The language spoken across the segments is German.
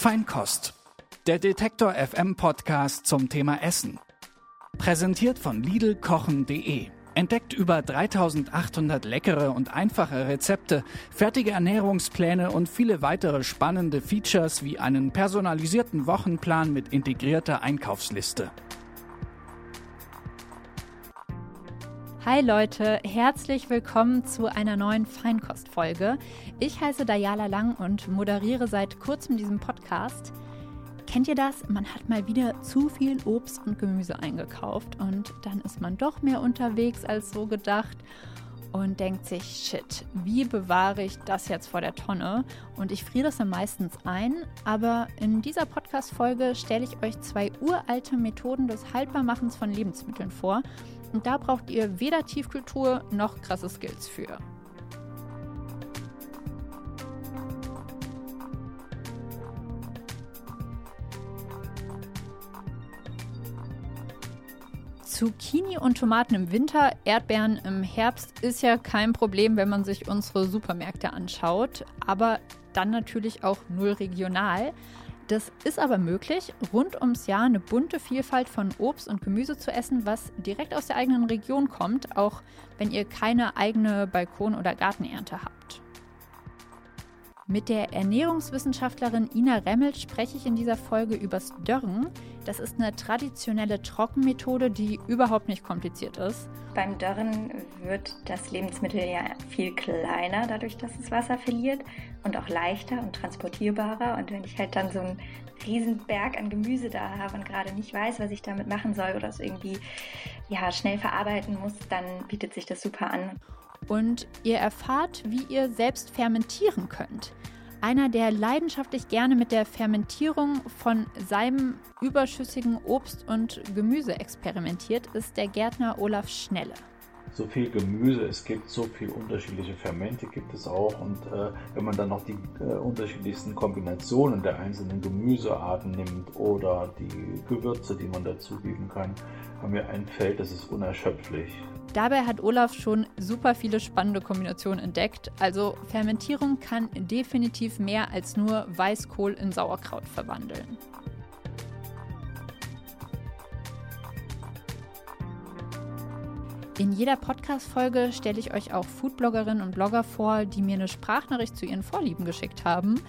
Feinkost, der Detektor FM Podcast zum Thema Essen. Präsentiert von Lidlkochen.de. Entdeckt über 3800 leckere und einfache Rezepte, fertige Ernährungspläne und viele weitere spannende Features wie einen personalisierten Wochenplan mit integrierter Einkaufsliste. Hi Leute, herzlich willkommen zu einer neuen Feinkostfolge. Ich heiße Dayala Lang und moderiere seit kurzem diesen Podcast. Kennt ihr das? Man hat mal wieder zu viel Obst und Gemüse eingekauft und dann ist man doch mehr unterwegs als so gedacht und denkt sich, shit, wie bewahre ich das jetzt vor der Tonne? Und ich friere das dann meistens ein, aber in dieser Podcast-Folge stelle ich euch zwei uralte Methoden des Haltbarmachens von Lebensmitteln vor. Und da braucht ihr weder Tiefkultur noch krasse Skills für. Zucchini und Tomaten im Winter, Erdbeeren im Herbst ist ja kein Problem, wenn man sich unsere Supermärkte anschaut, aber dann natürlich auch null regional. Das ist aber möglich, rund ums Jahr eine bunte Vielfalt von Obst und Gemüse zu essen, was direkt aus der eigenen Region kommt, auch wenn ihr keine eigene Balkon- oder Gartenernte habt. Mit der Ernährungswissenschaftlerin Ina Remmelt spreche ich in dieser Folge übers Dörren. Das ist eine traditionelle Trockenmethode, die überhaupt nicht kompliziert ist. Beim Dörren wird das Lebensmittel ja viel kleiner, dadurch, dass es Wasser verliert und auch leichter und transportierbarer. Und wenn ich halt dann so einen Riesenberg an Gemüse da habe und gerade nicht weiß, was ich damit machen soll oder es irgendwie ja, schnell verarbeiten muss, dann bietet sich das super an. Und ihr erfahrt, wie ihr selbst fermentieren könnt. Einer, der leidenschaftlich gerne mit der Fermentierung von seinem überschüssigen Obst und Gemüse experimentiert, ist der Gärtner Olaf Schnelle so viel Gemüse es gibt, so viele unterschiedliche Fermente gibt es auch. Und äh, wenn man dann noch die äh, unterschiedlichsten Kombinationen der einzelnen Gemüsearten nimmt oder die Gewürze, die man dazugeben kann, haben wir ein Feld, das ist unerschöpflich. Dabei hat Olaf schon super viele spannende Kombinationen entdeckt. Also Fermentierung kann definitiv mehr als nur Weißkohl in Sauerkraut verwandeln. In jeder Podcast-Folge stelle ich euch auch Foodbloggerinnen und Blogger vor, die mir eine Sprachnachricht zu ihren Vorlieben geschickt haben.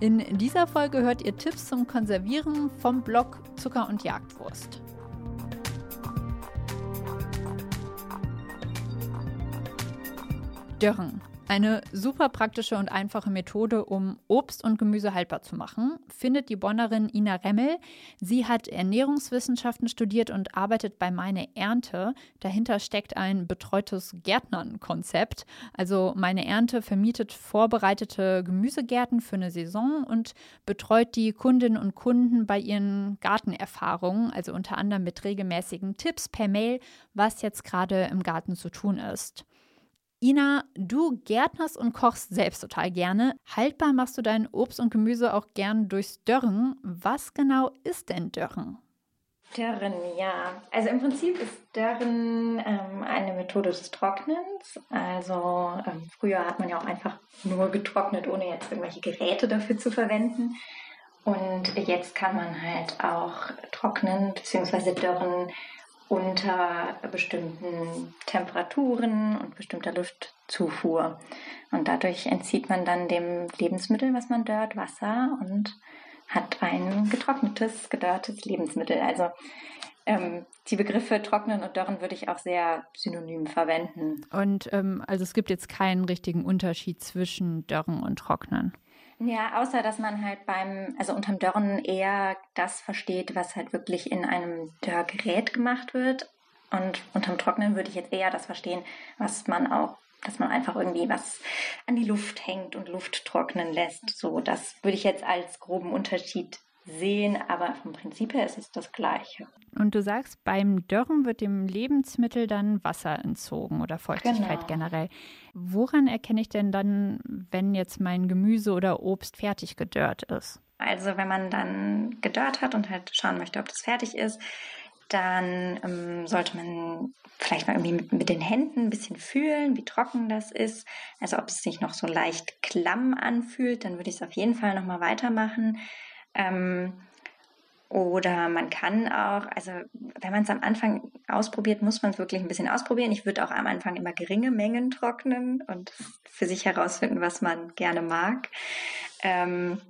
In dieser Folge hört ihr Tipps zum Konservieren vom Blog Zucker und Jagdwurst. Dörren. Eine super praktische und einfache Methode, um Obst und Gemüse haltbar zu machen, findet die Bonnerin Ina Remmel. Sie hat Ernährungswissenschaften studiert und arbeitet bei Meine Ernte. Dahinter steckt ein betreutes Gärtnern-Konzept. Also Meine Ernte vermietet vorbereitete Gemüsegärten für eine Saison und betreut die Kundinnen und Kunden bei ihren Gartenerfahrungen, also unter anderem mit regelmäßigen Tipps per Mail, was jetzt gerade im Garten zu tun ist. Ina, du gärtnerst und kochst selbst total gerne. Haltbar machst du dein Obst und Gemüse auch gern durchs Dörren. Was genau ist denn Dörren? Dörren, ja. Also im Prinzip ist Dörren ähm, eine Methode des Trocknens. Also ähm, früher hat man ja auch einfach nur getrocknet, ohne jetzt irgendwelche Geräte dafür zu verwenden. Und jetzt kann man halt auch trocknen bzw. dörren unter bestimmten Temperaturen und bestimmter Luftzufuhr. Und dadurch entzieht man dann dem Lebensmittel, was man dört, Wasser und hat ein getrocknetes, gedörrtes Lebensmittel. Also ähm, die Begriffe trocknen und dörren würde ich auch sehr synonym verwenden. Und ähm, also es gibt jetzt keinen richtigen Unterschied zwischen dörren und trocknen. Ja, außer dass man halt beim, also unterm Dörren eher das versteht, was halt wirklich in einem Dörrgerät gemacht wird. Und unterm Trocknen würde ich jetzt eher das verstehen, was man auch, dass man einfach irgendwie was an die Luft hängt und Luft trocknen lässt. So, das würde ich jetzt als groben Unterschied sehen, aber vom Prinzip her ist es das Gleiche. Und du sagst, beim Dörren wird dem Lebensmittel dann Wasser entzogen oder Feuchtigkeit genau. generell. Woran erkenne ich denn dann, wenn jetzt mein Gemüse oder Obst fertig gedörrt ist? Also wenn man dann gedörrt hat und halt schauen möchte, ob das fertig ist, dann ähm, sollte man vielleicht mal irgendwie mit, mit, den Händen ein bisschen fühlen, wie trocken das ist. Also ob es sich noch so leicht klamm anfühlt, dann würde ich es auf jeden Fall nochmal weitermachen. Ähm, oder man kann auch, also wenn man es am Anfang ausprobiert, muss man es wirklich ein bisschen ausprobieren. Ich würde auch am Anfang immer geringe Mengen trocknen und für sich herausfinden, was man gerne mag. Ähm,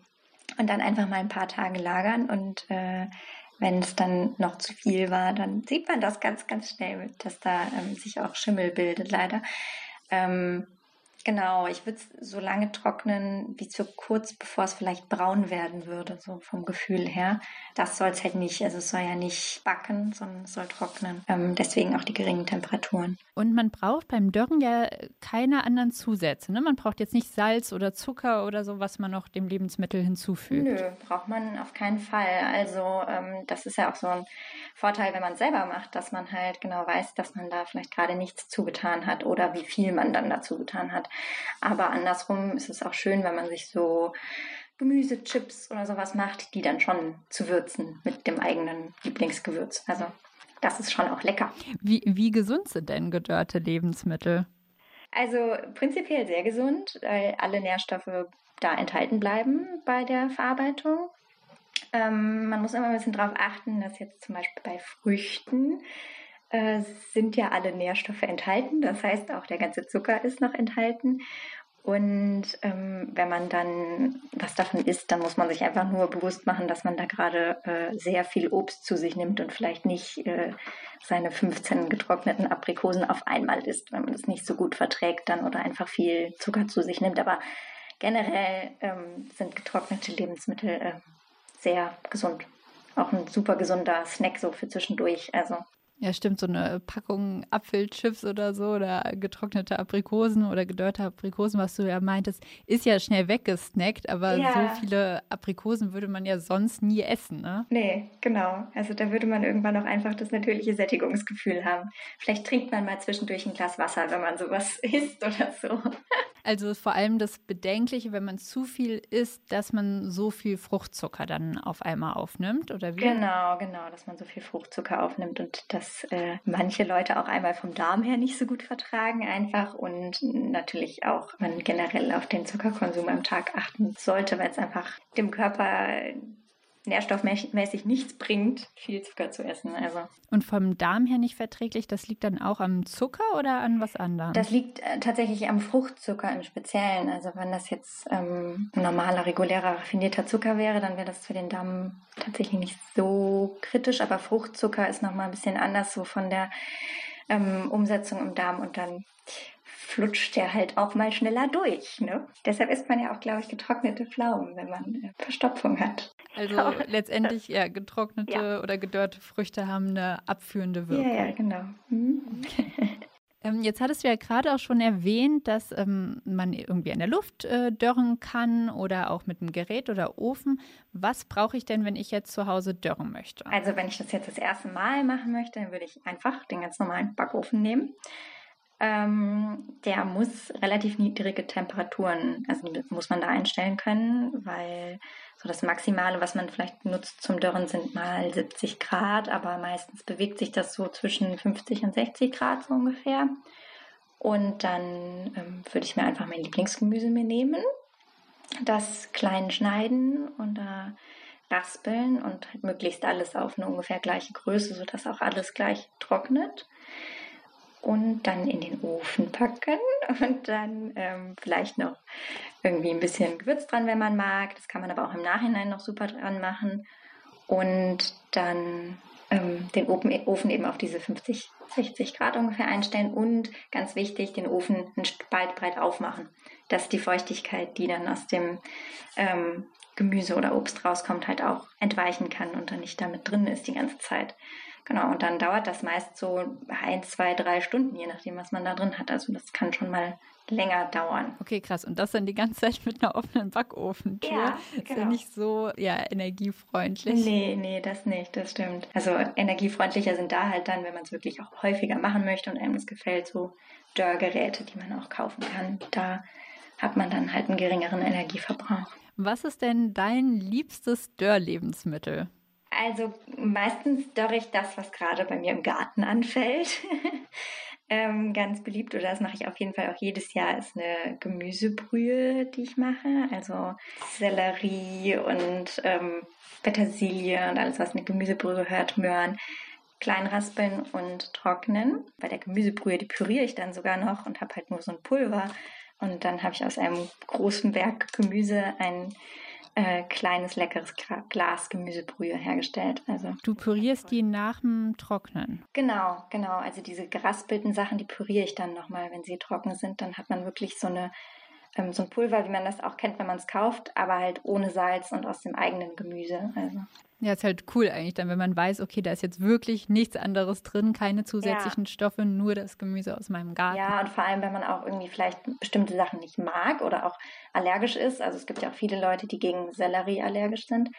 und dann einfach mal ein paar Tage lagern und äh, wenn es dann noch zu viel war, dann sieht man das ganz, ganz schnell, dass da ähm, sich auch Schimmel bildet, leider. Ähm, Genau, ich würde es so lange trocknen, wie zu kurz, bevor es vielleicht braun werden würde, so vom Gefühl her. Das soll es halt nicht. Also es soll ja nicht backen, sondern es soll trocknen. Ähm, deswegen auch die geringen Temperaturen. Und man braucht beim Dörren ja keine anderen Zusätze. Ne? Man braucht jetzt nicht Salz oder Zucker oder so, was man noch dem Lebensmittel hinzufügt. Nö, braucht man auf keinen Fall. Also ähm, das ist ja auch so ein Vorteil, wenn man es selber macht, dass man halt genau weiß, dass man da vielleicht gerade nichts zugetan hat oder wie viel man dann dazu getan hat. Aber andersrum ist es auch schön, wenn man sich so Gemüsechips oder sowas macht, die dann schon zu würzen mit dem eigenen Lieblingsgewürz. Also das ist schon auch lecker. Wie, wie gesund sind denn gedörrte Lebensmittel? Also prinzipiell sehr gesund, weil alle Nährstoffe da enthalten bleiben bei der Verarbeitung. Ähm, man muss immer ein bisschen darauf achten, dass jetzt zum Beispiel bei Früchten äh, sind ja alle Nährstoffe enthalten. Das heißt, auch der ganze Zucker ist noch enthalten. Und ähm, wenn man dann was davon isst, dann muss man sich einfach nur bewusst machen, dass man da gerade äh, sehr viel Obst zu sich nimmt und vielleicht nicht äh, seine 15 getrockneten Aprikosen auf einmal isst, wenn man das nicht so gut verträgt dann oder einfach viel Zucker zu sich nimmt. Aber generell ähm, sind getrocknete Lebensmittel äh, sehr gesund. Auch ein super gesunder Snack so für zwischendurch. Also ja, stimmt, so eine Packung Apfelchips oder so oder getrocknete Aprikosen oder gedörrte Aprikosen, was du ja meintest, ist ja schnell weggesnackt, aber ja. so viele Aprikosen würde man ja sonst nie essen, ne? Nee, genau. Also da würde man irgendwann auch einfach das natürliche Sättigungsgefühl haben. Vielleicht trinkt man mal zwischendurch ein Glas Wasser, wenn man sowas isst oder so. Also vor allem das Bedenkliche, wenn man zu viel isst, dass man so viel Fruchtzucker dann auf einmal aufnimmt, oder wie? Genau, genau, dass man so viel Fruchtzucker aufnimmt und dass äh, manche Leute auch einmal vom Darm her nicht so gut vertragen einfach und natürlich auch man generell auf den Zuckerkonsum am Tag achten sollte, weil es einfach dem Körper nährstoffmäßig nichts bringt, viel Zucker zu essen. Also. Und vom Darm her nicht verträglich, das liegt dann auch am Zucker oder an was anderem? Das liegt äh, tatsächlich am Fruchtzucker im Speziellen. Also wenn das jetzt ähm, normaler, regulärer, raffinierter Zucker wäre, dann wäre das für den Darm tatsächlich nicht so kritisch. Aber Fruchtzucker ist nochmal ein bisschen anders so von der ähm, Umsetzung im Darm und dann flutscht der halt auch mal schneller durch. Ne? Deshalb isst man ja auch, glaube ich, getrocknete Pflaumen, wenn man äh, Verstopfung hat. Also letztendlich ja getrocknete ja. oder gedörrte Früchte haben eine abführende Wirkung. Ja, ja genau. Mhm. Ähm, jetzt hattest du ja gerade auch schon erwähnt, dass ähm, man irgendwie in der Luft äh, dörren kann oder auch mit einem Gerät oder Ofen. Was brauche ich denn, wenn ich jetzt zu Hause dörren möchte? Also wenn ich das jetzt das erste Mal machen möchte, dann würde ich einfach den ganz normalen Backofen nehmen. Ähm, der muss relativ niedrige Temperaturen, also muss man da einstellen können, weil so das Maximale, was man vielleicht nutzt zum Dörren, sind mal 70 Grad, aber meistens bewegt sich das so zwischen 50 und 60 Grad so ungefähr. Und dann ähm, würde ich mir einfach mein Lieblingsgemüse mir nehmen, das klein schneiden und da raspeln und halt möglichst alles auf eine ungefähr gleiche Größe, sodass auch alles gleich trocknet und dann in den Ofen packen und dann ähm, vielleicht noch irgendwie ein bisschen Gewürz dran, wenn man mag. Das kann man aber auch im Nachhinein noch super dran machen. Und dann ähm, den Ofen eben auf diese 50, 60 Grad ungefähr einstellen und ganz wichtig, den Ofen ein Spalt breit aufmachen, dass die Feuchtigkeit, die dann aus dem ähm, Gemüse oder Obst rauskommt, halt auch entweichen kann und dann nicht damit drin ist die ganze Zeit. Genau, und dann dauert das meist so ein, zwei, drei Stunden, je nachdem, was man da drin hat. Also das kann schon mal länger dauern. Okay, krass. Und das dann die ganze Zeit mit einer offenen Backofentür. Ja, genau. Ist ja genau. nicht so ja, energiefreundlich. Nee, nee, das nicht, das stimmt. Also energiefreundlicher sind da halt dann, wenn man es wirklich auch häufiger machen möchte und einem das gefällt, so Dörrgeräte, die man auch kaufen kann. Da hat man dann halt einen geringeren Energieverbrauch. Was ist denn dein liebstes Dörrlebensmittel? Also meistens dörre ich das, was gerade bei mir im Garten anfällt. ähm, ganz beliebt, oder das mache ich auf jeden Fall auch jedes Jahr, ist eine Gemüsebrühe, die ich mache. Also Sellerie und ähm, Petersilie und alles, was eine Gemüsebrühe gehört, Möhren, klein raspeln und trocknen. Bei der Gemüsebrühe, die püriere ich dann sogar noch und habe halt nur so ein Pulver. Und dann habe ich aus einem großen Berg Gemüse ein äh, kleines, leckeres Glas Gemüsebrühe hergestellt. Also, du pürierst die nach dem Trocknen? Genau, genau. Also diese geraspelten Sachen, die püriere ich dann nochmal, wenn sie trocken sind. Dann hat man wirklich so eine ähm, so ein Pulver, wie man das auch kennt, wenn man es kauft, aber halt ohne Salz und aus dem eigenen Gemüse. Also. Ja, ist halt cool eigentlich dann, wenn man weiß, okay, da ist jetzt wirklich nichts anderes drin, keine zusätzlichen ja. Stoffe, nur das Gemüse aus meinem Garten. Ja, und vor allem, wenn man auch irgendwie vielleicht bestimmte Sachen nicht mag oder auch allergisch ist. Also es gibt ja auch viele Leute, die gegen Sellerie allergisch sind.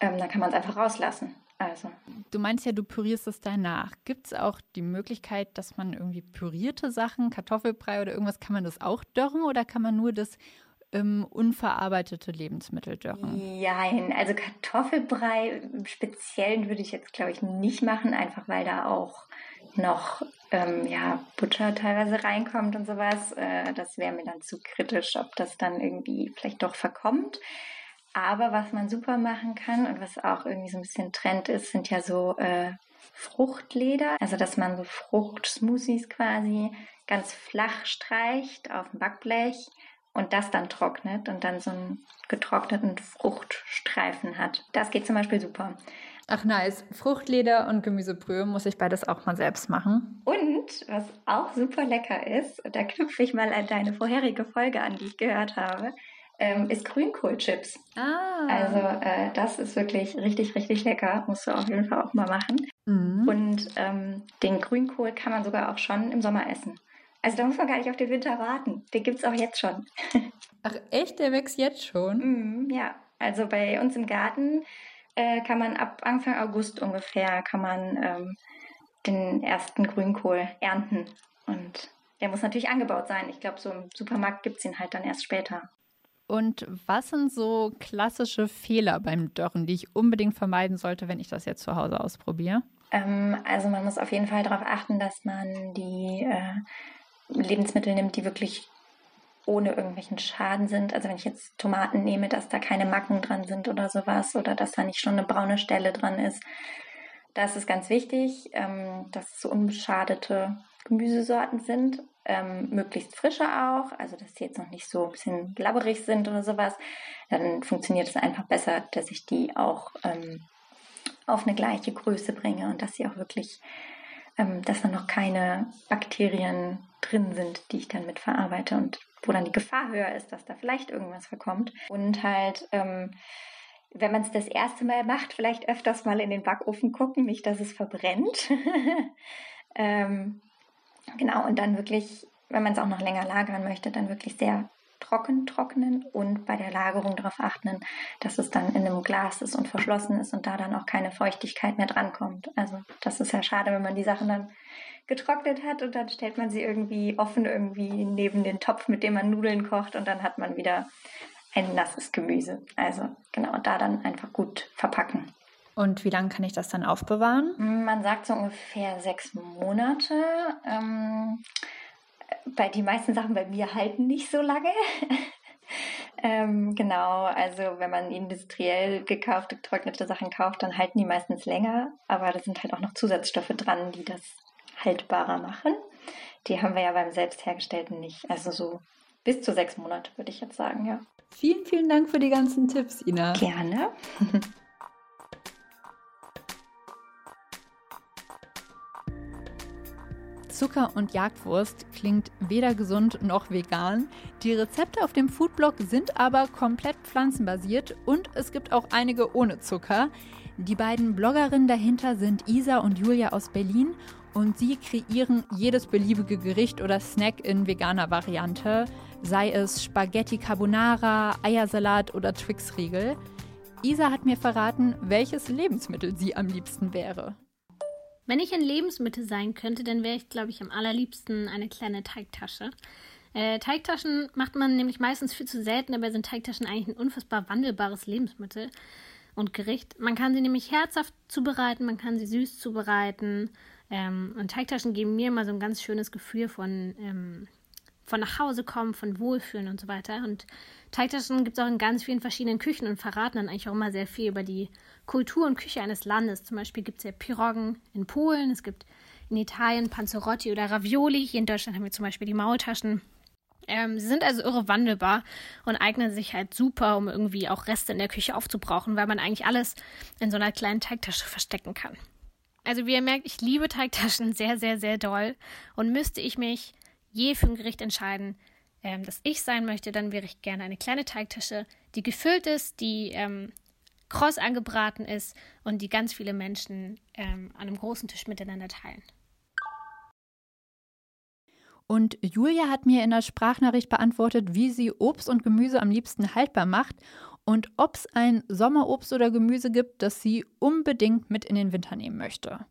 Ähm, dann kann man es einfach rauslassen. Also. Du meinst ja, du pürierst es danach. Gibt es auch die Möglichkeit, dass man irgendwie pürierte Sachen, Kartoffelbrei oder irgendwas, kann man das auch dörren oder kann man nur das ähm, unverarbeitete Lebensmittel dürren? Nein, also Kartoffelbrei im Speziellen würde ich jetzt, glaube ich, nicht machen, einfach weil da auch noch ähm, ja, Butter teilweise reinkommt und sowas. Äh, das wäre mir dann zu kritisch, ob das dann irgendwie vielleicht doch verkommt. Aber was man super machen kann und was auch irgendwie so ein bisschen Trend ist, sind ja so äh, Fruchtleder. Also dass man so Fruchtsmoothies quasi ganz flach streicht auf dem Backblech und das dann trocknet und dann so einen getrockneten Fruchtstreifen hat. Das geht zum Beispiel super. Ach nice. Fruchtleder und Gemüsebrühe muss ich beides auch mal selbst machen. Und was auch super lecker ist, da knüpfe ich mal an deine vorherige Folge an, die ich gehört habe, ähm, ist Grünkohlchips. Ah. Also äh, das ist wirklich richtig, richtig lecker. Musst du auf jeden Fall auch mal machen. Mhm. Und ähm, den Grünkohl kann man sogar auch schon im Sommer essen. Also da muss man gar nicht auf den Winter warten. Den gibt es auch jetzt schon. Ach echt, der wächst jetzt schon? Mm, ja, also bei uns im Garten äh, kann man ab Anfang August ungefähr kann man ähm, den ersten Grünkohl ernten. Und der muss natürlich angebaut sein. Ich glaube, so im Supermarkt gibt es ihn halt dann erst später. Und was sind so klassische Fehler beim Dörren, die ich unbedingt vermeiden sollte, wenn ich das jetzt zu Hause ausprobiere? Ähm, also man muss auf jeden Fall darauf achten, dass man die äh, Lebensmittel nimmt, die wirklich ohne irgendwelchen Schaden sind. Also wenn ich jetzt Tomaten nehme, dass da keine Macken dran sind oder sowas oder dass da nicht schon eine braune Stelle dran ist. Das ist ganz wichtig, ähm, dass es so unbeschadete Gemüsesorten sind, ähm, möglichst frische auch, also dass die jetzt noch nicht so ein bisschen labberig sind oder sowas. Dann funktioniert es einfach besser, dass ich die auch ähm, auf eine gleiche Größe bringe und dass sie auch wirklich, ähm, dass da noch keine Bakterien drin sind, die ich dann mit verarbeite und wo dann die Gefahr höher ist, dass da vielleicht irgendwas verkommt. Und halt, ähm, wenn man es das erste Mal macht, vielleicht öfters mal in den Backofen gucken, nicht, dass es verbrennt. ähm, genau, und dann wirklich, wenn man es auch noch länger lagern möchte, dann wirklich sehr trocken trocknen und bei der Lagerung darauf achten, dass es dann in einem Glas ist und verschlossen ist und da dann auch keine Feuchtigkeit mehr drankommt. Also das ist ja schade, wenn man die Sachen dann getrocknet hat und dann stellt man sie irgendwie offen irgendwie neben den Topf, mit dem man Nudeln kocht und dann hat man wieder ein nasses Gemüse. Also genau, da dann einfach gut verpacken. Und wie lange kann ich das dann aufbewahren? Man sagt so ungefähr sechs Monate. Ähm, bei die meisten Sachen bei mir halten nicht so lange. ähm, genau, also wenn man industriell gekaufte, getrocknete Sachen kauft, dann halten die meistens länger. Aber da sind halt auch noch Zusatzstoffe dran, die das haltbarer machen. Die haben wir ja beim selbst hergestellten nicht. Also so bis zu sechs Monate, würde ich jetzt sagen, ja. Vielen, vielen Dank für die ganzen Tipps, Ina. Gerne. Zucker und Jagdwurst klingt weder gesund noch vegan. Die Rezepte auf dem Foodblog sind aber komplett pflanzenbasiert und es gibt auch einige ohne Zucker. Die beiden Bloggerinnen dahinter sind Isa und Julia aus Berlin und sie kreieren jedes beliebige Gericht oder Snack in veganer Variante, sei es Spaghetti Carbonara, Eiersalat oder Twix-Riegel. Isa hat mir verraten, welches Lebensmittel sie am liebsten wäre. Wenn ich ein Lebensmittel sein könnte, dann wäre ich, glaube ich, am allerliebsten eine kleine Teigtasche. Äh, Teigtaschen macht man nämlich meistens viel zu selten, dabei sind Teigtaschen eigentlich ein unfassbar wandelbares Lebensmittel und Gericht. Man kann sie nämlich herzhaft zubereiten, man kann sie süß zubereiten Ähm, und Teigtaschen geben mir immer so ein ganz schönes Gefühl von, ähm, von nach Hause kommen, von Wohlfühlen und so weiter. Und Teigtaschen gibt es auch in ganz vielen verschiedenen Küchen und verraten dann eigentlich auch immer sehr viel über die Kultur und Küche eines Landes. Zum Beispiel gibt es ja Piroggen in Polen, es gibt in Italien Panzerotti oder Ravioli. Hier in Deutschland haben wir zum Beispiel die Maultaschen. Ähm, sie sind also irre wandelbar und eignen sich halt super, um irgendwie auch Reste in der Küche aufzubrauchen, weil man eigentlich alles in so einer kleinen Teigtasche verstecken kann. Also wie ihr merkt, ich liebe Teigtaschen sehr, sehr, sehr doll und müsste ich mich je für ein Gericht entscheiden, ähm, das ich sein möchte, dann wäre ich gerne eine kleine Teigtasche, die gefüllt ist, die ähm, kross angebraten ist und die ganz viele Menschen ähm, an einem großen Tisch miteinander teilen. Und Julia hat mir in der Sprachnachricht beantwortet, wie sie Obst und Gemüse am liebsten haltbar macht und ob es ein Sommerobst oder Gemüse gibt, das sie unbedingt mit in den Winter nehmen möchte.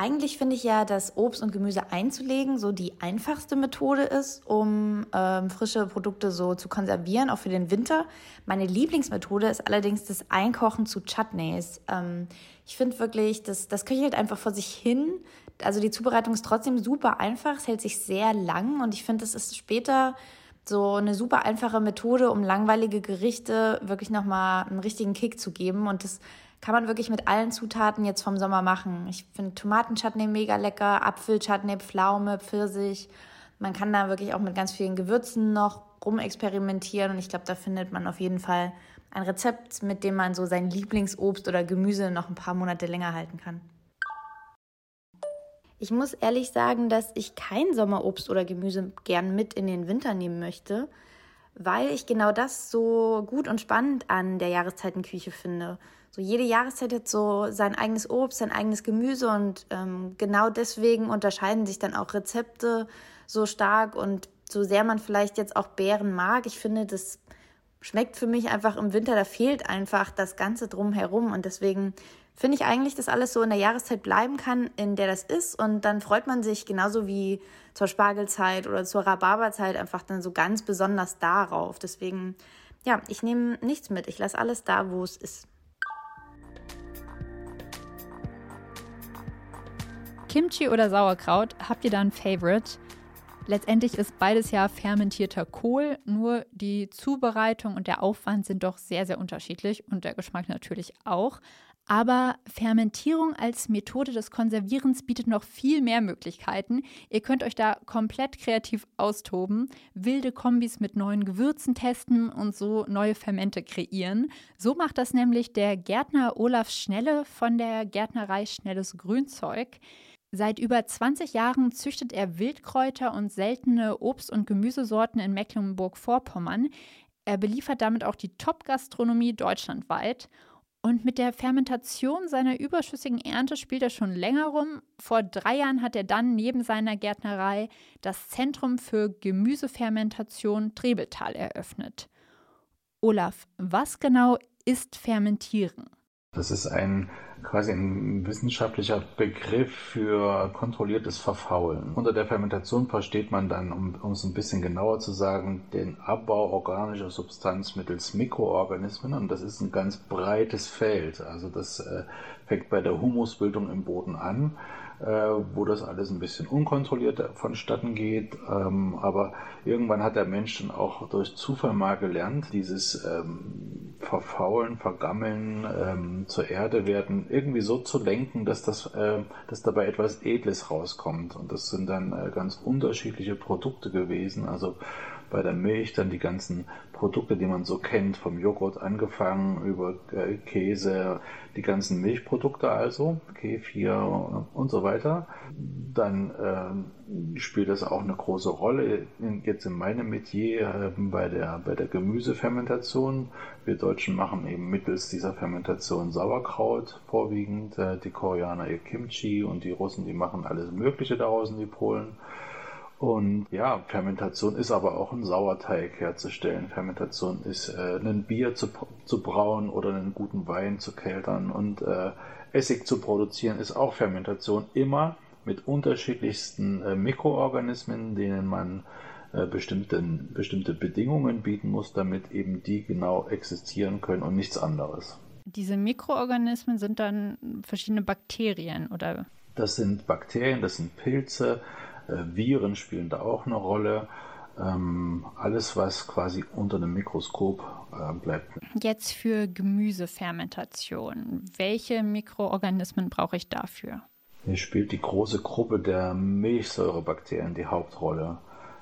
Eigentlich finde ich ja, dass Obst und Gemüse einzulegen so die einfachste Methode ist, um ähm, frische Produkte so zu konservieren, auch für den Winter. Meine Lieblingsmethode ist allerdings das Einkochen zu Chutneys. Ähm, ich finde wirklich, das, das köchelt einfach vor sich hin. Also die Zubereitung ist trotzdem super einfach, es hält sich sehr lang und ich finde, das ist später so eine super einfache Methode, um langweilige Gerichte wirklich nochmal einen richtigen Kick zu geben und das kann man wirklich mit allen Zutaten jetzt vom Sommer machen. Ich finde Tomatenchutney mega lecker, Apfelchutney, Pflaume, Pfirsich. Man kann da wirklich auch mit ganz vielen Gewürzen noch rumexperimentieren und ich glaube, da findet man auf jeden Fall ein Rezept, mit dem man so sein Lieblingsobst oder Gemüse noch ein paar Monate länger halten kann. Ich muss ehrlich sagen, dass ich kein Sommerobst oder Gemüse gern mit in den Winter nehmen möchte, weil ich genau das so gut und spannend an der Jahreszeitenküche finde so jede Jahreszeit hat so sein eigenes Obst, sein eigenes Gemüse und ähm, genau deswegen unterscheiden sich dann auch Rezepte so stark und so sehr man vielleicht jetzt auch Beeren mag, ich finde, das schmeckt für mich einfach im Winter, da fehlt einfach das Ganze drumherum und deswegen finde ich eigentlich, dass alles so in der Jahreszeit bleiben kann, in der das ist und dann freut man sich genauso wie zur Spargelzeit oder zur Rhabarberzeit einfach dann so ganz besonders darauf. Deswegen, ja, ich nehme nichts mit, ich lasse alles da, wo es ist. Kimchi oder Sauerkraut, habt ihr da ein Favorite? Letztendlich ist beides ja fermentierter Kohl, nur die Zubereitung und der Aufwand sind doch sehr, sehr unterschiedlich und der Geschmack natürlich auch. Aber Fermentierung als Methode des Konservierens bietet noch viel mehr Möglichkeiten. Ihr könnt euch da komplett kreativ austoben, wilde Kombis mit neuen Gewürzen testen und so neue Fermente kreieren. So macht das nämlich der Gärtner Olaf Schnelle von der Gärtnerei Schnelles Grünzeug. Seit über 20 Jahren züchtet er Wildkräuter und seltene Obst- und Gemüsesorten in Mecklenburg-Vorpommern. Er beliefert damit auch die Top-Gastronomie deutschlandweit. Und mit der Fermentation seiner überschüssigen Ernte spielt er schon länger rum. Vor drei Jahren hat er dann neben seiner Gärtnerei das Zentrum für Gemüsefermentation Trebeltal eröffnet. Olaf, was genau ist Fermentieren? Das ist ein quasi ein wissenschaftlicher Begriff für kontrolliertes Verfaulen. Unter der Fermentation versteht man dann, um, um es ein bisschen genauer zu sagen, den Abbau organischer Substanz mittels Mikroorganismen und das ist ein ganz breites Feld. Also das äh, fängt bei der Humusbildung im Boden an äh, wo das alles ein bisschen unkontrolliert vonstatten geht. Ähm, aber irgendwann hat der Mensch dann auch durch Zufall mal gelernt, dieses ähm, Verfaulen, Vergammeln, ähm, zur Erde werden irgendwie so zu lenken, dass das, äh, dass dabei etwas Edles rauskommt. Und das sind dann äh, ganz unterschiedliche Produkte gewesen. Also bei der Milch dann die ganzen Produkte, die man so kennt, vom Joghurt angefangen über äh, Käse, die ganzen Milchprodukte also, Kefir und so weiter. Dann ähm, spielt das auch eine große Rolle jetzt in meinem Metier äh, bei, der, bei der Gemüsefermentation. Wir Deutschen machen eben mittels dieser Fermentation Sauerkraut vorwiegend, äh, die Koreaner ihr Kimchi und die Russen, die machen alles Mögliche daraus in die Polen. Und ja, Fermentation ist aber auch ein Sauerteig herzustellen. Fermentation ist äh, ein Bier zu, zu brauen oder einen guten Wein zu keltern. Und äh, Essig zu produzieren ist auch Fermentation. Immer mit unterschiedlichsten äh, Mikroorganismen, denen man äh, bestimmte, bestimmte Bedingungen bieten muss, damit eben die genau existieren können und nichts anderes. Diese Mikroorganismen sind dann verschiedene Bakterien oder Das sind Bakterien, das sind Pilze, Viren spielen da auch eine Rolle. Ähm, alles, was quasi unter dem Mikroskop äh, bleibt. Jetzt für Gemüsefermentation. Welche Mikroorganismen brauche ich dafür? Hier spielt die große Gruppe der Milchsäurebakterien die Hauptrolle.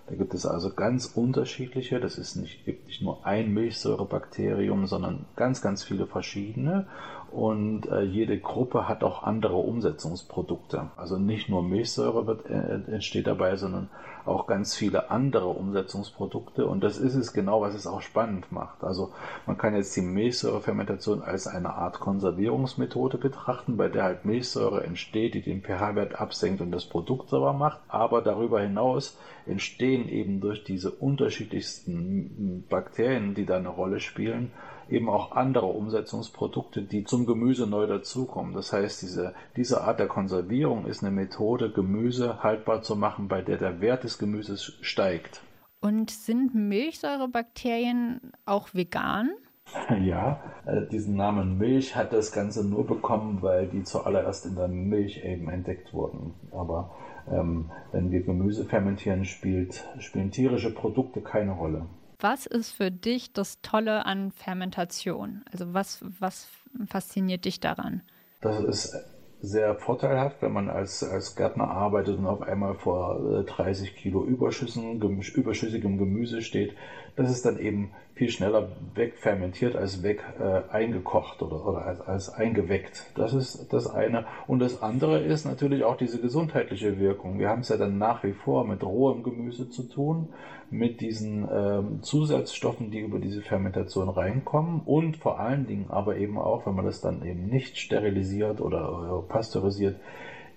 Da gibt es also ganz unterschiedliche, das ist nicht, gibt nicht nur ein Milchsäurebakterium, sondern ganz, ganz viele verschiedene und äh, jede Gruppe hat auch andere Umsetzungsprodukte. Also nicht nur Milchsäure wird, äh, entsteht dabei, sondern auch ganz viele andere Umsetzungsprodukte und das ist es genau, was es auch spannend macht. Also man kann jetzt die Milchsäurefermentation als eine Art Konservierungsmethode betrachten, bei der halt Milchsäure entsteht, die den pH-Wert absenkt und das Produkt sauber macht, aber darüber hinaus entstehen eben durch diese unterschiedlichsten Bakterien, die da eine Rolle spielen, eben auch andere Umsetzungsprodukte, die zum Gemüse neu dazukommen. Das heißt, diese, diese Art der Konservierung ist eine Methode, Gemüse haltbar zu machen, bei der der Wert des Gemüses steigt. Und sind Milchsäurebakterien auch vegan? Ja, äh, diesen Namen Milch hat das Ganze nur bekommen, weil die zuallererst in der Milch eben entdeckt wurden. Aber ähm, wenn wir Gemüse fermentieren, spielt, spielen tierische Produkte keine Rolle. Was ist für dich das Tolle an Fermentation? Also was, was fasziniert dich daran? Das ist sehr vorteilhaft, wenn man als, als Gärtner arbeitet und auf einmal vor 30 äh, Kilo Überschüssen, überschüssigem Gemüse steht, das ist dann eben viel schneller wegfermentiert als weg äh, eingekocht oder, oder als, als eingeweckt. Das ist das eine. Und das andere ist natürlich auch diese gesundheitliche Wirkung. Wir haben es ja dann nach wie vor mit rohem Gemüse zu tun, mit diesen ähm, Zusatzstoffen, die über diese Fermentation reinkommen und vor allen Dingen aber eben auch, wenn man das dann eben nicht sterilisiert oder äh, pasteurisiert,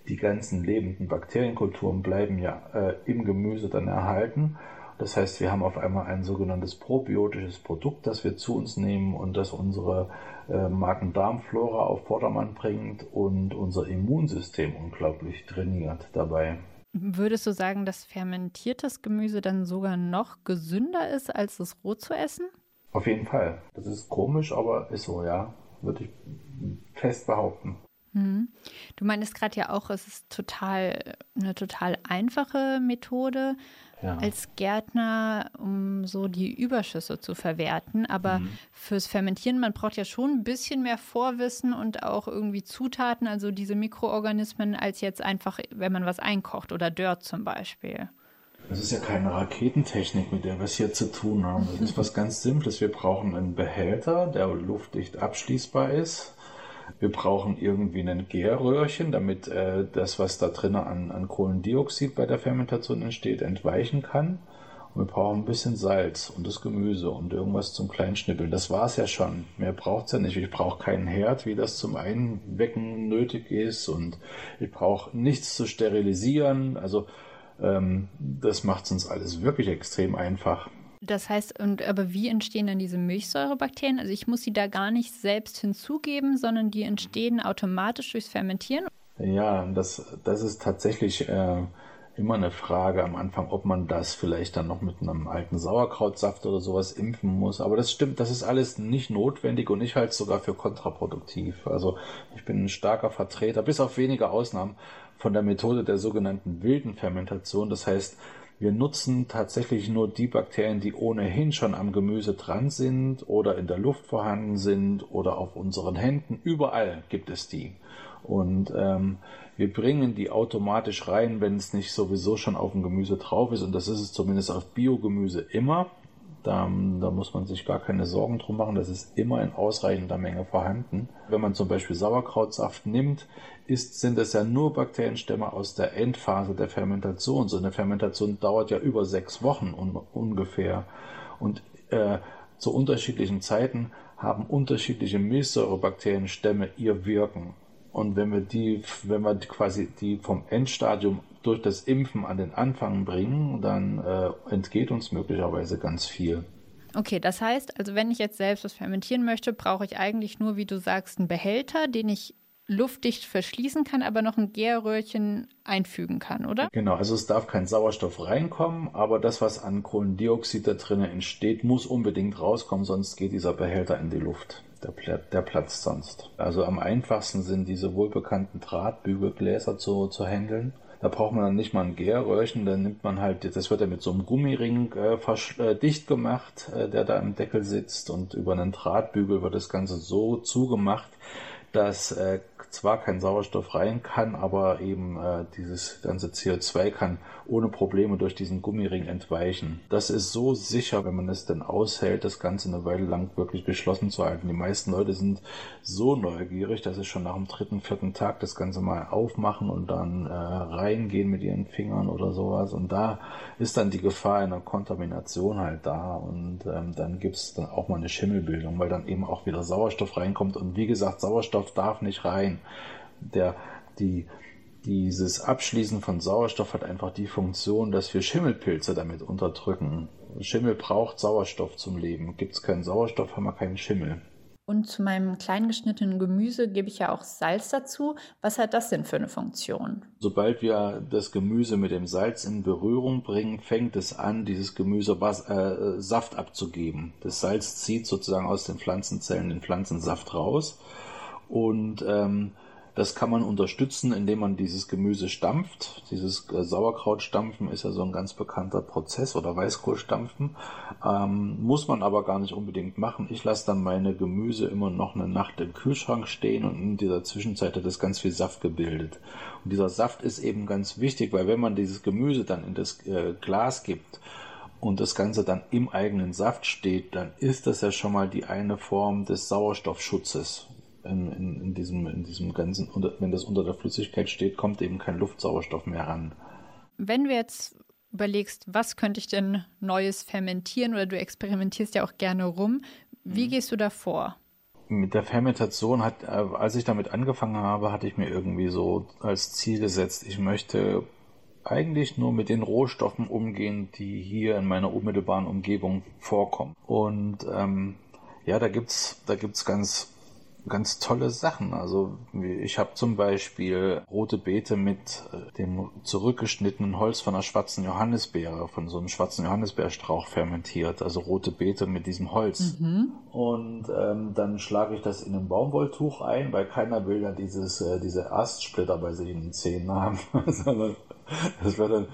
die ganzen lebenden Bakterienkulturen bleiben ja äh, im Gemüse dann erhalten das heißt, wir haben auf einmal ein sogenanntes probiotisches Produkt, das wir zu uns nehmen und das unsere äh, Magen-Darm-Flora auf Vordermann bringt und unser Immunsystem unglaublich trainiert dabei. Würdest du sagen, dass fermentiertes Gemüse dann sogar noch gesünder ist, als es roh zu essen? Auf jeden Fall. Das ist komisch, aber ist so, ja. Würde ich fest behaupten. Hm. Du meinst gerade ja auch, es ist total eine total einfache Methode ja. als Gärtner, um so die Überschüsse zu verwerten. Aber mhm. fürs Fermentieren, man braucht ja schon ein bisschen mehr Vorwissen und auch irgendwie Zutaten, also diese Mikroorganismen, als jetzt einfach, wenn man was einkocht oder Dirt zum Beispiel. Das ist ja keine Raketentechnik, mit der wir es hier zu tun haben. Das ist was ganz Simples. Wir brauchen einen Behälter, der luftdicht abschließbar ist. Wir brauchen irgendwie ein Gärröhrchen, damit äh, das, was da drin an, an Kohlendioxid bei der Fermentation entsteht, entweichen kann. Und wir brauchen ein bisschen Salz und das Gemüse und irgendwas zum Kleinschnippeln. Das war es ja schon. Mehr braucht es ja nicht. Ich brauche keinen Herd, wie das zum Einwecken nötig ist. Und ich brauche nichts zu sterilisieren. Also ähm, das macht uns alles wirklich extrem einfach. Das heißt, und aber wie entstehen dann diese Milchsäurebakterien? Also ich muss sie da gar nicht selbst hinzugeben, sondern die entstehen automatisch durchs Fermentieren? Ja, das, das ist tatsächlich äh, immer eine Frage am Anfang, ob man das vielleicht dann noch mit einem alten Sauerkrautsaft oder sowas impfen muss. Aber das stimmt, das ist alles nicht notwendig und ich halte es sogar für kontraproduktiv. Also ich bin ein starker Vertreter, bis auf wenige Ausnahmen, von der Methode der sogenannten wilden Fermentation. Das heißt, wir nutzen tatsächlich nur die Bakterien, die ohnehin schon am Gemüse dran sind oder in der Luft vorhanden sind oder auf unseren Händen. Überall gibt es die. Und ähm, wir bringen die automatisch rein, wenn es nicht sowieso schon auf dem Gemüse drauf ist. Und das ist es zumindest auf Biogemüse immer. Da, da, muss man sich gar keine Sorgen drum machen. Das ist immer in ausreichender Menge vorhanden. Wenn man zum Beispiel Sauerkrautsaft nimmt, ist, sind es ja nur Bakterienstämme aus der Endphase der Fermentation. So eine Fermentation dauert ja über sechs Wochen un ungefähr. Und äh, zu unterschiedlichen Zeiten haben unterschiedliche Milchsäurebakterienstämme ihr Wirken. Und wenn wir die, wenn wir quasi die vom Endstadium durch das Impfen an den Anfang bringen, dann äh, entgeht uns möglicherweise ganz viel. Okay, das heißt, also wenn ich jetzt selbst was fermentieren möchte, brauche ich eigentlich nur, wie du sagst, einen Behälter, den ich luftdicht verschließen kann, aber noch ein Gärröhrchen einfügen kann, oder? Genau, also es darf kein Sauerstoff reinkommen, aber das, was an Kohlendioxid da drinnen entsteht, muss unbedingt rauskommen, sonst geht dieser Behälter in die Luft. Der, der platzt sonst. Also am einfachsten sind diese wohlbekannten Drahtbügelgläser zu, zu handeln. Da braucht man dann nicht mal ein Gärröhrchen, dann nimmt man halt, das wird ja mit so einem Gummiring äh, äh, dicht gemacht, äh, der da im Deckel sitzt und über einen Drahtbügel wird das Ganze so zugemacht, dass äh, zwar kein Sauerstoff rein kann, aber eben äh, dieses ganze CO2 kann ohne Probleme durch diesen Gummiring entweichen. Das ist so sicher, wenn man es denn aushält, das Ganze eine Weile lang wirklich geschlossen zu halten. Die meisten Leute sind so neugierig, dass sie schon nach dem dritten, vierten Tag das Ganze mal aufmachen und dann äh, reingehen mit ihren Fingern oder sowas. Und da ist dann die Gefahr einer Kontamination halt da und ähm, dann gibt es dann auch mal eine Schimmelbildung, weil dann eben auch wieder Sauerstoff reinkommt. Und wie gesagt, Sauerstoff darf nicht rein. Der, die, dieses Abschließen von Sauerstoff hat einfach die Funktion, dass wir Schimmelpilze damit unterdrücken. Schimmel braucht Sauerstoff zum Leben. Gibt es keinen Sauerstoff, haben wir keinen Schimmel. Und zu meinem kleingeschnittenen Gemüse gebe ich ja auch Salz dazu. Was hat das denn für eine Funktion? Sobald wir das Gemüse mit dem Salz in Berührung bringen, fängt es an, dieses Gemüse äh, Saft abzugeben. Das Salz zieht sozusagen aus den Pflanzenzellen den Pflanzensaft raus. Und ähm, das kann man unterstützen, indem man dieses Gemüse stampft. Dieses äh, Sauerkrautstampfen ist ja so ein ganz bekannter Prozess oder Weißkohlstampfen. Ähm, muss man aber gar nicht unbedingt machen. Ich lasse dann meine Gemüse immer noch eine Nacht im Kühlschrank stehen und in dieser Zwischenzeit hat es ganz viel Saft gebildet. Und dieser Saft ist eben ganz wichtig, weil wenn man dieses Gemüse dann in das äh, Glas gibt, und das Ganze dann im eigenen Saft steht, dann ist das ja schon mal die eine Form des Sauerstoffschutzes in, in, in, diesem, in diesem ganzen, wenn das unter der Flüssigkeit steht, kommt eben kein Luftsauerstoff mehr ran. Wenn wir jetzt überlegst, was könnte ich denn Neues fermentieren oder du experimentierst ja auch gerne rum, wie hm. gehst du da vor? Mit der Fermentation hat, äh, als ich damit angefangen habe, hatte ich mir irgendwie so als Ziel gesetzt, ich möchte eigentlich nur mit den Rohstoffen umgehen, die hier in meiner unmittelbaren Umgebung vorkommen. Und ähm, ja, da gibt's da gibt's ganz ganz tolle Sachen. Also ich habe zum Beispiel rote Beete mit äh, dem zurückgeschnittenen Holz von einer schwarzen Johannisbeere, von so einem schwarzen Johannisbeerstrauch fermentiert. Also rote Beete mit diesem Holz. Mhm. Und ähm, dann schlage ich das in ein Baumwolltuch ein, weil keiner will ja dieses, äh, diese Astsplitter bei sich in den Zähnen haben, sondern das wird dann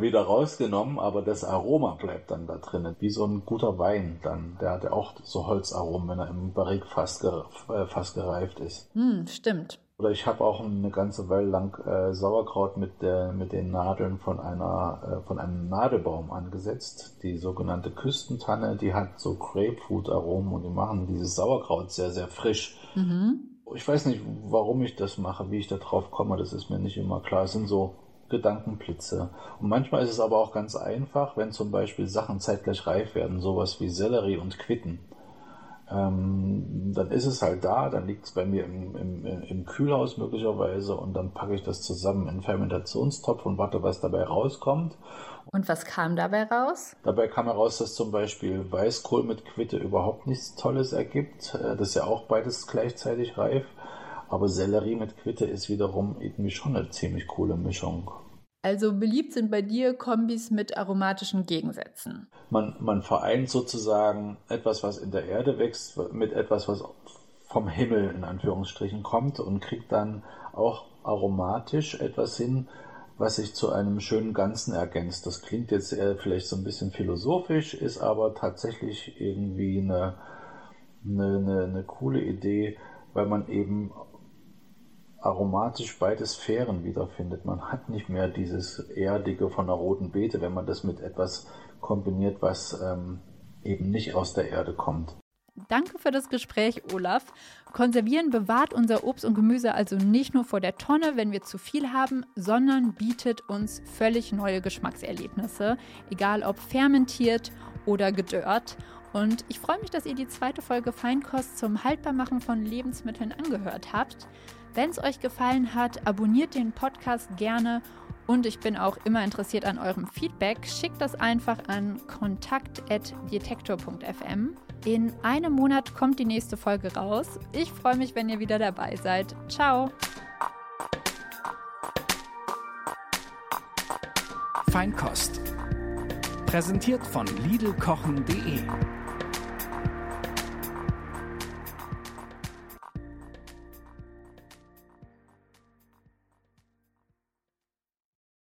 wieder rausgenommen, aber das Aroma bleibt dann da drin, wie so ein guter Wein dann. Der hat ja auch so Holzaromen, wenn er im Barrik fast, äh, fast gereift ist. Hm, stimmt. Oder ich habe auch eine ganze Weile lang äh, Sauerkraut mit, der, mit den Nadeln von, einer, äh, von einem Nadelbaum angesetzt. Die sogenannte Küstentanne, die hat so Grapefruit-Aromen und die machen dieses Sauerkraut sehr, sehr frisch. Mhm. Ich weiß nicht, warum ich das mache, wie ich da drauf komme, das ist mir nicht immer klar. Es sind so Gedankenblitze. Und manchmal ist es aber auch ganz einfach, wenn zum Beispiel Sachen zeitgleich reif werden, sowas wie Sellerie und Quitten. Ähm, dann ist es halt da, dann liegt es bei mir im, im, im, Kühlhaus möglicherweise und dann packe ich das zusammen in einen Fermentationstopf und warte, was dabei rauskommt. Und was kam dabei raus? Dabei kam heraus, dass zum Beispiel Weißkohl mit Quitte überhaupt nichts Tolles ergibt. Äh, das ist ja auch beides gleichzeitig reif. Aber Sellerie mit Quitte ist wiederum irgendwie schon eine ziemlich coole Mischung. Also beliebt sind bei dir Kombis mit aromatischen Gegensätzen. Man, man vereint sozusagen etwas, was in der Erde wächst, mit etwas, was vom Himmel in Anführungsstrichen kommt und kriegt dann auch aromatisch etwas hin, was sich zu einem schönen Ganzen ergänzt. Das klingt jetzt eher vielleicht so ein bisschen philosophisch, ist aber tatsächlich irgendwie eine, eine, eine, eine coole Idee, weil man eben aromatisch beide Sphären wiederfindet. Man hat nicht mehr dieses Erdige von der roten Beete, wenn man das mit etwas kombiniert, was ähm, eben nicht aus der Erde kommt. Danke für das Gespräch, Olaf. Konservieren bewahrt unser Obst und Gemüse also nicht nur vor der Tonne, wenn wir zu viel haben, sondern bietet uns völlig neue Geschmackserlebnisse, egal ob fermentiert oder gedörrt. Und ich freue mich, dass ihr die zweite Folge Feinkost zum Haltbarmachen von Lebensmitteln angehört habt. Wenn es euch gefallen hat, abonniert den Podcast gerne und ich bin auch immer interessiert an eurem Feedback. Schickt das einfach an kontakt.detektor.fm. In einem Monat kommt die nächste Folge raus. Ich freue mich, wenn ihr wieder dabei seid. Ciao! Feinkost. Präsentiert von Lidlkochen.de